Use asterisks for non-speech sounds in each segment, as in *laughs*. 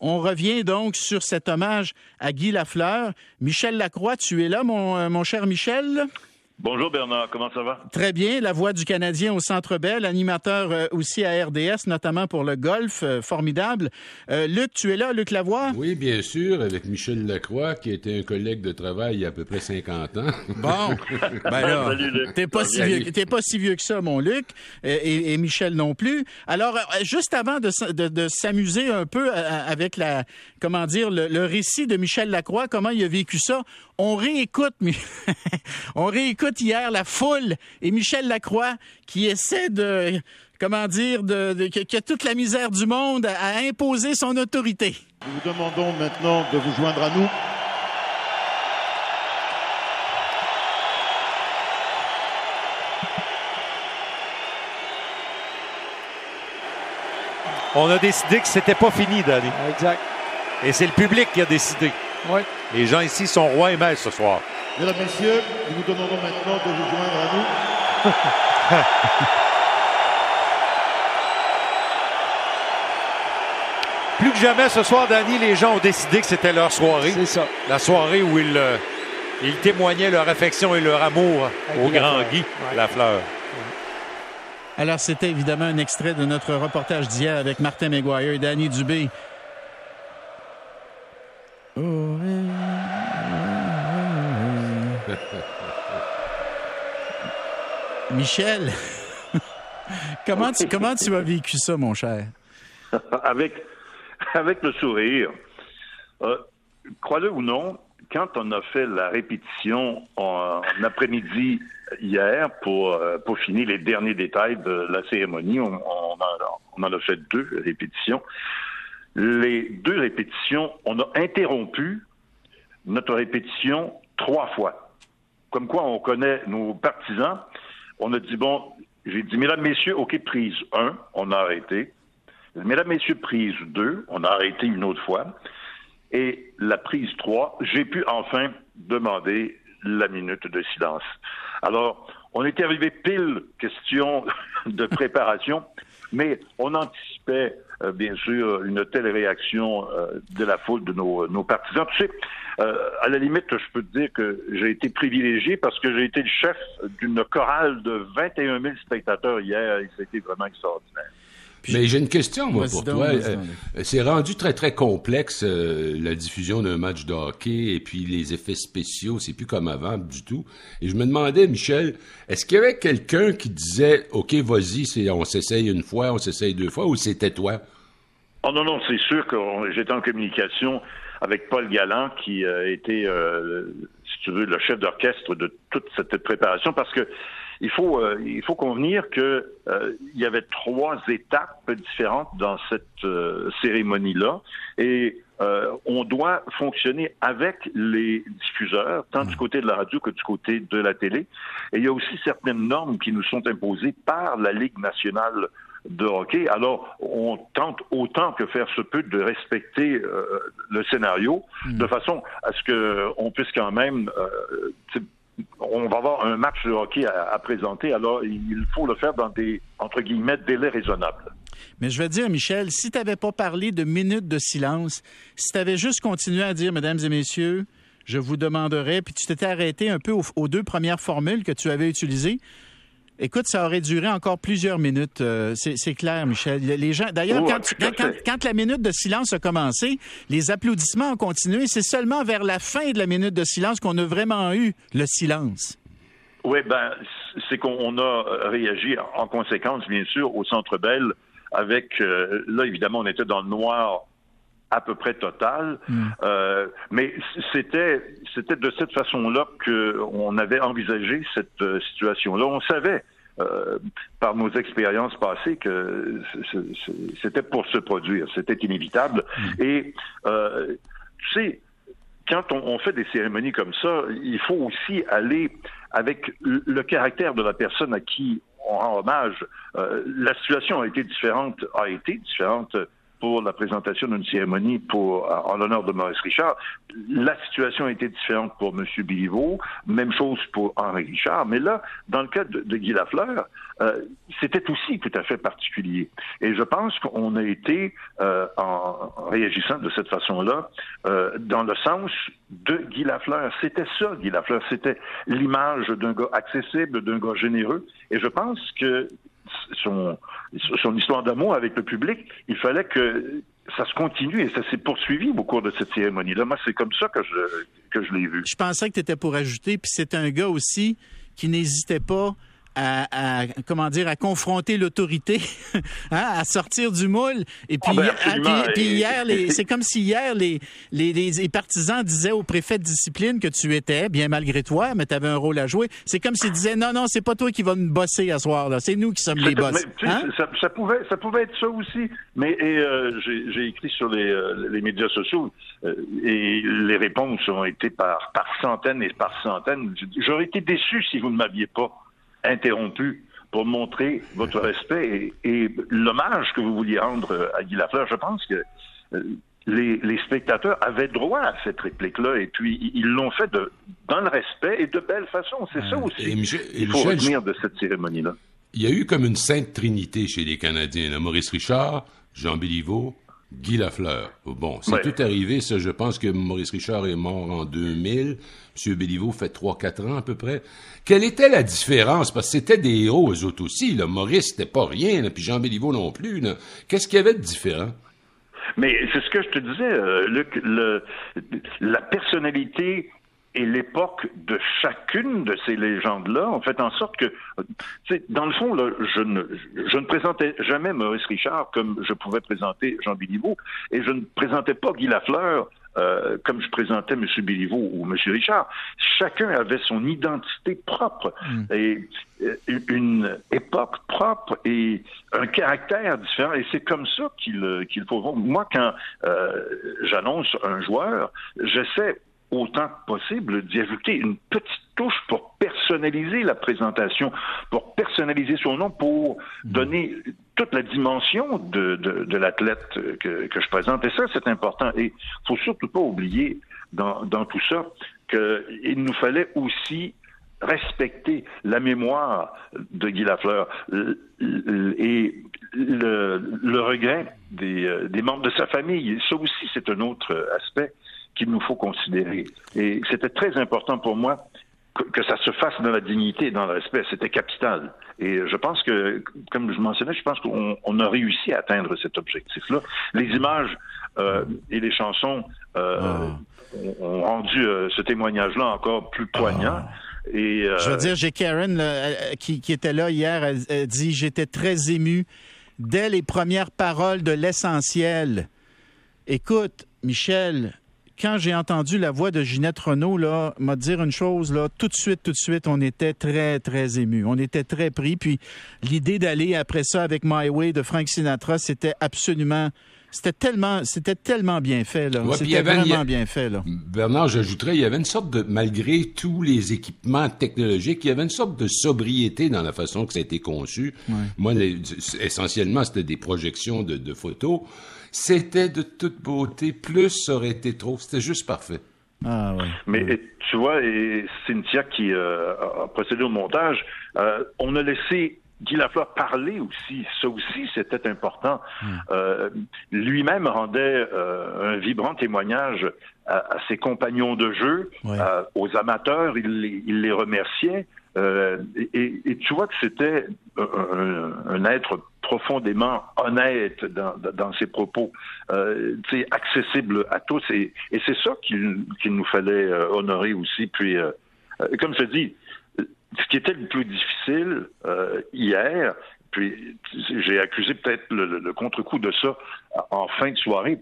On revient donc sur cet hommage à Guy Lafleur. Michel Lacroix, tu es là, mon, euh, mon cher Michel? Bonjour Bernard, comment ça va? Très bien, la voix du Canadien au Centre Bell, animateur euh, aussi à RDS, notamment pour le golf, euh, formidable. Euh, Luc, tu es là, Luc Lavoie? Oui, bien sûr, avec Michel Lacroix, qui était un collègue de travail il y a à peu près 50 ans. Bon, *laughs* ben là, t'es pas, si vieux, t'es pas si vieux que ça, mon Luc, et, et Michel non plus. Alors, juste avant de, de, de s'amuser un peu avec la, comment dire, le, le récit de Michel Lacroix, comment il a vécu ça, on réécoute, *laughs* on réécoute hier la foule et Michel Lacroix qui essaie de, comment dire, de, qui a toute la misère du monde à, imposer son autorité. Nous vous demandons maintenant de vous joindre à nous. On a décidé que c'était pas fini, Danny. Exact. Et c'est le public qui a décidé. Oui. Les gens ici sont rois et maîtres ce soir. Mesdames, Messieurs, nous vous demandons maintenant de vous joindre à nous. *laughs* Plus que jamais ce soir, Danny, les gens ont décidé que c'était leur soirée. C'est ça. La soirée où ils, euh, ils témoignaient leur affection et leur amour au grand Guy Lafleur. Alors, c'était évidemment un extrait de notre reportage d'hier avec Martin McGuire et Danny Dubé. Michel, *laughs* comment, tu, comment tu as vécu ça, mon cher? *laughs* avec, avec le sourire. Euh, Crois-le ou non, quand on a fait la répétition en, après-midi hier pour, euh, pour finir les derniers détails de la cérémonie, on, on, on en a fait deux répétitions. Les deux répétitions, on a interrompu notre répétition trois fois. Comme quoi, on connaît nos partisans. On a dit, bon, j'ai dit, mesdames, messieurs, OK, prise 1, on a arrêté. Mesdames, messieurs, prise 2, on a arrêté une autre fois. Et la prise 3, j'ai pu enfin demander la minute de silence. Alors, on était arrivé pile question *laughs* de préparation, mais on anticipait euh, bien sûr une telle réaction euh, de la foule de nos, nos partisans. Tu sais, euh, à la limite, je peux te dire que j'ai été privilégié parce que j'ai été le chef d'une chorale de 21 000 spectateurs hier et c'était vraiment extraordinaire. Mais j'ai une question, moi, pour toi. Euh, c'est rendu très, très complexe, euh, la diffusion d'un match de hockey et puis les effets spéciaux. C'est plus comme avant du tout. Et je me demandais, Michel, est-ce qu'il y avait quelqu'un qui disait, OK, vas-y, on s'essaye une fois, on s'essaye deux fois, ou c'était toi? Oh non, non, c'est sûr que j'étais en communication avec Paul Galland, qui a été, euh, si tu veux, le chef d'orchestre de toute cette préparation, parce que il faut, euh, il faut convenir que euh, il y avait trois étapes différentes dans cette euh, cérémonie-là, et euh, on doit fonctionner avec les diffuseurs, tant du côté de la radio que du côté de la télé. Et il y a aussi certaines normes qui nous sont imposées par la Ligue nationale de hockey. Alors, on tente autant que faire se peut de respecter euh, le scénario, Hmm. de façon à ce que on puisse quand même euh, on va avoir un match de hockey à, présenter, alors il faut le faire dans des, entre guillemets, délais raisonnables. Mais je veux dire, Michel, si tu n'avais pas parlé de minutes de silence, si tu avais juste continué à dire, mesdames et messieurs, je vous demanderai, puis tu t'étais arrêté un peu aux, deux premières formules que tu avais utilisées, écoute, ça aurait duré encore plusieurs minutes. Euh, c'est clair, Michel. Les gens, d'ailleurs, Oh, quand, la minute de silence a commencé, les applaudissements ont continué. C'est seulement vers la fin de la minute de silence qu'on a vraiment eu le silence. Oui, ben, c'est qu'on a réagi en conséquence, bien sûr, au Centre Bell avec, euh, là, évidemment, on était dans le noir à peu près total, Mm. euh, mais c'était c'était de cette façon-là que on avait envisagé cette euh, situation-là. On savait euh, par nos expériences passées que c'était pour se produire, c'était inévitable. Et euh, tu sais, quand on, on fait des cérémonies comme ça, il faut aussi aller avec le, le caractère de la personne à qui on rend hommage. Euh, la situation a été différente, a été différente pour la présentation d'une cérémonie pour en l'honneur de Maurice Richard. La situation été différente pour M. Biliveau, même chose pour Henri Richard, mais là, dans le cas de, Guy Lafleur, euh, c'était aussi tout à fait particulier. Et je pense qu'on a été, euh, en réagissant de cette façon-là, euh, dans le sens de Guy Lafleur. C'était ça, Guy Lafleur. C'était l'image d'un gars accessible, d'un gars généreux. Et je pense que son, histoire d'amour avec le public, il fallait que ça se continue et ça s'est poursuivi au cours de cette cérémonie-là. Moi, c'est comme ça que je, que je l'ai vu. Je pensais que tu étais pour ajouter, puis c'est un gars aussi qui n'hésitait pas à, comment dire à confronter l'autorité, *laughs* hein, à sortir du moule. Et puis, ah ben, puis, hier, *laughs* c'est comme si hier les, les, les, partisans disaient au préfet de discipline que tu étais bien malgré toi, mais tu avais un rôle à jouer. C'est comme s'ils disaient non non c'est pas toi qui vas nous bosser à soir là, c'est nous qui sommes les boss. Hein? ça, pouvait ça pouvait être ça aussi, mais euh, j'ai écrit sur les, euh, les médias sociaux euh, et les réponses ont été par par centaines et par centaines. J'aurais été déçu si vous ne m'aviez pas interrompu pour montrer votre respect et, l'hommage que vous vouliez rendre à Guy Lafleur. Je pense que euh, les, spectateurs avaient droit à cette réplique-là et puis ils l'ont fait de, dans le respect et de belle façon. C'est ça aussi. Il faut retenir de cette cérémonie-là. Il y a eu comme une sainte trinité chez les Canadiens. Maurice Richard, Jean Béliveau, Guy Lafleur. Bon, c'est tout arrivé, ça. Je pense que Maurice Richard est mort en 2000. M. Béliveau fait 3-4 ans à peu près. Quelle était la différence? Parce que c'était des héros, eux autres aussi. Là. Maurice, c'était pas rien, puis Jean Béliveau non plus. Qu'est-ce qu'il y avait de différent? Mais c'est ce que je te disais, euh, Luc, le, la personnalité et l'époque de chacune de ces légendes-là ont fait en sorte que, dans le fond, là, je, ne, je ne présentais jamais Maurice Richard comme je pouvais présenter Jean Béliveau, et je ne présentais pas Guy Lafleur euh, comme je présentais M. Béliveau ou M. Richard. Chacun avait son identité propre mm. et euh, une époque propre et un caractère différent. Et c'est comme ça qu'il qu'il faut voir. Moi, quand euh, j'annonce un joueur, j'essaie autant que possible d'y ajouter une petite touche pour personnaliser la présentation, pour personnaliser son nom, pour mm. donner toute la dimension de, de, l'athlète que, que, je présente. Et ça, c'est important. Et il faut surtout pas oublier dans, dans tout ça qu'il nous fallait aussi respecter la mémoire de Guy Lafleur et le, le regret des, euh, des membres de sa famille. Ça aussi, c'est un autre aspect qu'il nous faut considérer. Et c'était très important pour moi que, ça se fasse dans la dignité et dans le respect. C'était capital. Et je pense que, comme je mentionnais, je pense qu'on a réussi à atteindre cet objectif-là. Les images euh, et les chansons euh, ah. ont, rendu euh, ce témoignage-là encore plus poignant. Ah. Et, je veux dire, j'ai Karen qui, qui, était là hier, elle dit J'étais très ému dès les premières paroles de l'essentiel. Écoute, Michel, quand j'ai entendu la voix de Ginette Renault, là, m'a dire une chose, là, tout de suite, tout de suite, on était très, très ému. On était très pris. Puis l'idée d'aller après ça avec My Way de Frank Sinatra, c'était absolument c'était tellement, c'était tellement bien fait là. c'était vraiment bien fait là. Bernard, j'ajouterais, il y avait une sorte de, malgré tous les équipements technologiques, il y avait une sorte de sobriété dans la façon que ça a été conçu. Moi, essentiellement, c'était des projections de, de photos. C'était de toute beauté. Plus ça aurait été trop. C'était juste parfait. Ah, ouais. Mais tu vois, et Cynthia qui euh, a procédé au montage, euh, on a laissé Guy Lafleur parler aussi. Ça aussi, c'était important. Hmm. Euh, lui-même rendait un vibrant témoignage à, ses compagnons de jeu, aux amateurs. Il, il les remerciait. Euh, et, et, tu vois que c'était un, un, être profondément honnête dans, dans ses propos, euh, accessible à tous. Et, et c'est ça qu'il nous fallait euh, honorer aussi. Puis, euh, euh, comme je dis, ce qui était le plus difficile hier, puis j'ai accusé peut-être le, le contre-coup de ça en fin de soirée,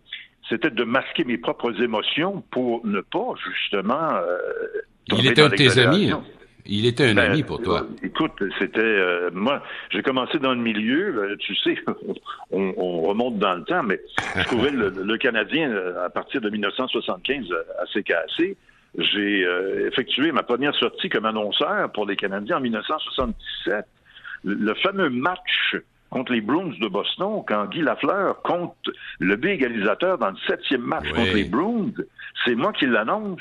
c'était de masquer mes propres émotions pour ne pas justement. Il était un de tes amis. Hein. Il était un ben, ami pour toi. Euh, écoute, c'était euh, moi. J'ai commencé dans le milieu. Euh, tu sais, *laughs* on, remonte dans le temps, mais je trouvais le, Canadien à partir de 1975 assez cassé. J'ai effectué ma première sortie comme annonceur pour les Canadiens en 1977. Le, fameux match contre les Bruins de Boston, quand Guy Lafleur compte le B égalisateur dans le septième match contre les Bruins, c'est moi qui l'annonce.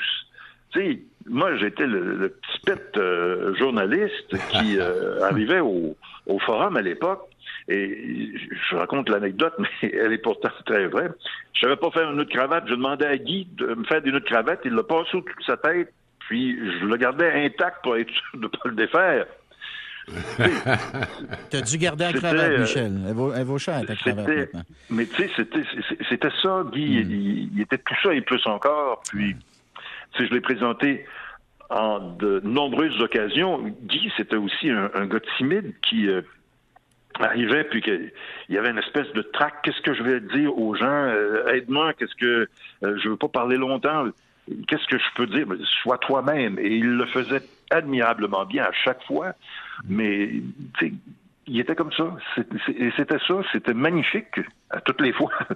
Tu sais, moi, j'étais le, petit pet euh, journaliste qui euh, *laughs* arrivait au, au forum à l'époque. Et je raconte l'anecdote, *laughs* mais elle est pourtant très vraie. Je savais pas faire une autre cravate. Je demandais à Guy de me faire des autres cravates. Il l'a passé au-dessus de sa tête. Puis je le gardais intact pour être sûr de ne pas le défaire. *laughs* tu as dû garder la cravate, euh, Michel. Elle vaut, elle vaut cher, ta cravate. Mais tu sais, c'était ça, Guy. Hmm. Il, était tout ça et plus encore. Puis, si je l'ai présenté en de nombreuses occasions. Guy, c'était aussi un, gars timide qui euh, arrivait, puis qu'il y avait une espèce de trac. Qu'est-ce que je vais dire aux gens? Euh, aide-moi, qu'est-ce que... je veux pas parler longtemps qu'est-ce que je peux dire? Sois toi-même. Et il le faisait admirablement bien à chaque fois, mais il était comme ça. Et c'était ça, c'était magnifique à toutes les fois. *laughs*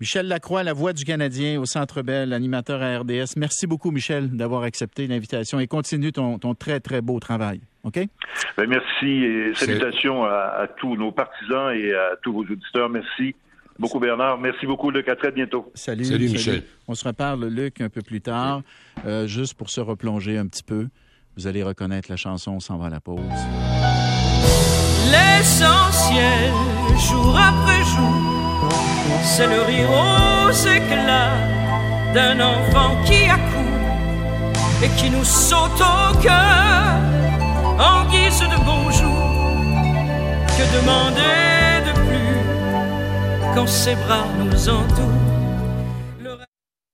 Michel Lacroix, la voix du Canadien au Centre Bell, animateur à RDS. Merci beaucoup, Michel, d'avoir accepté l'invitation et continue ton, très, très beau travail. OK? Ben, merci et salutations à, à, tous nos partisans et à tous vos auditeurs. Merci beaucoup, Bernard. Merci beaucoup, Luc. À très bientôt. Salut, salut, Michel. On se reparle, Luc, un peu plus tard, euh, juste pour se replonger un petit peu. Vous allez reconnaître la chanson On s'en va à la pause. L'essentiel, jour après jour, c'est le rire aux éclats d'un enfant qui accourt et qui nous saute au cœur en guise de bonjour. Que demander quand ses bras nous entourent?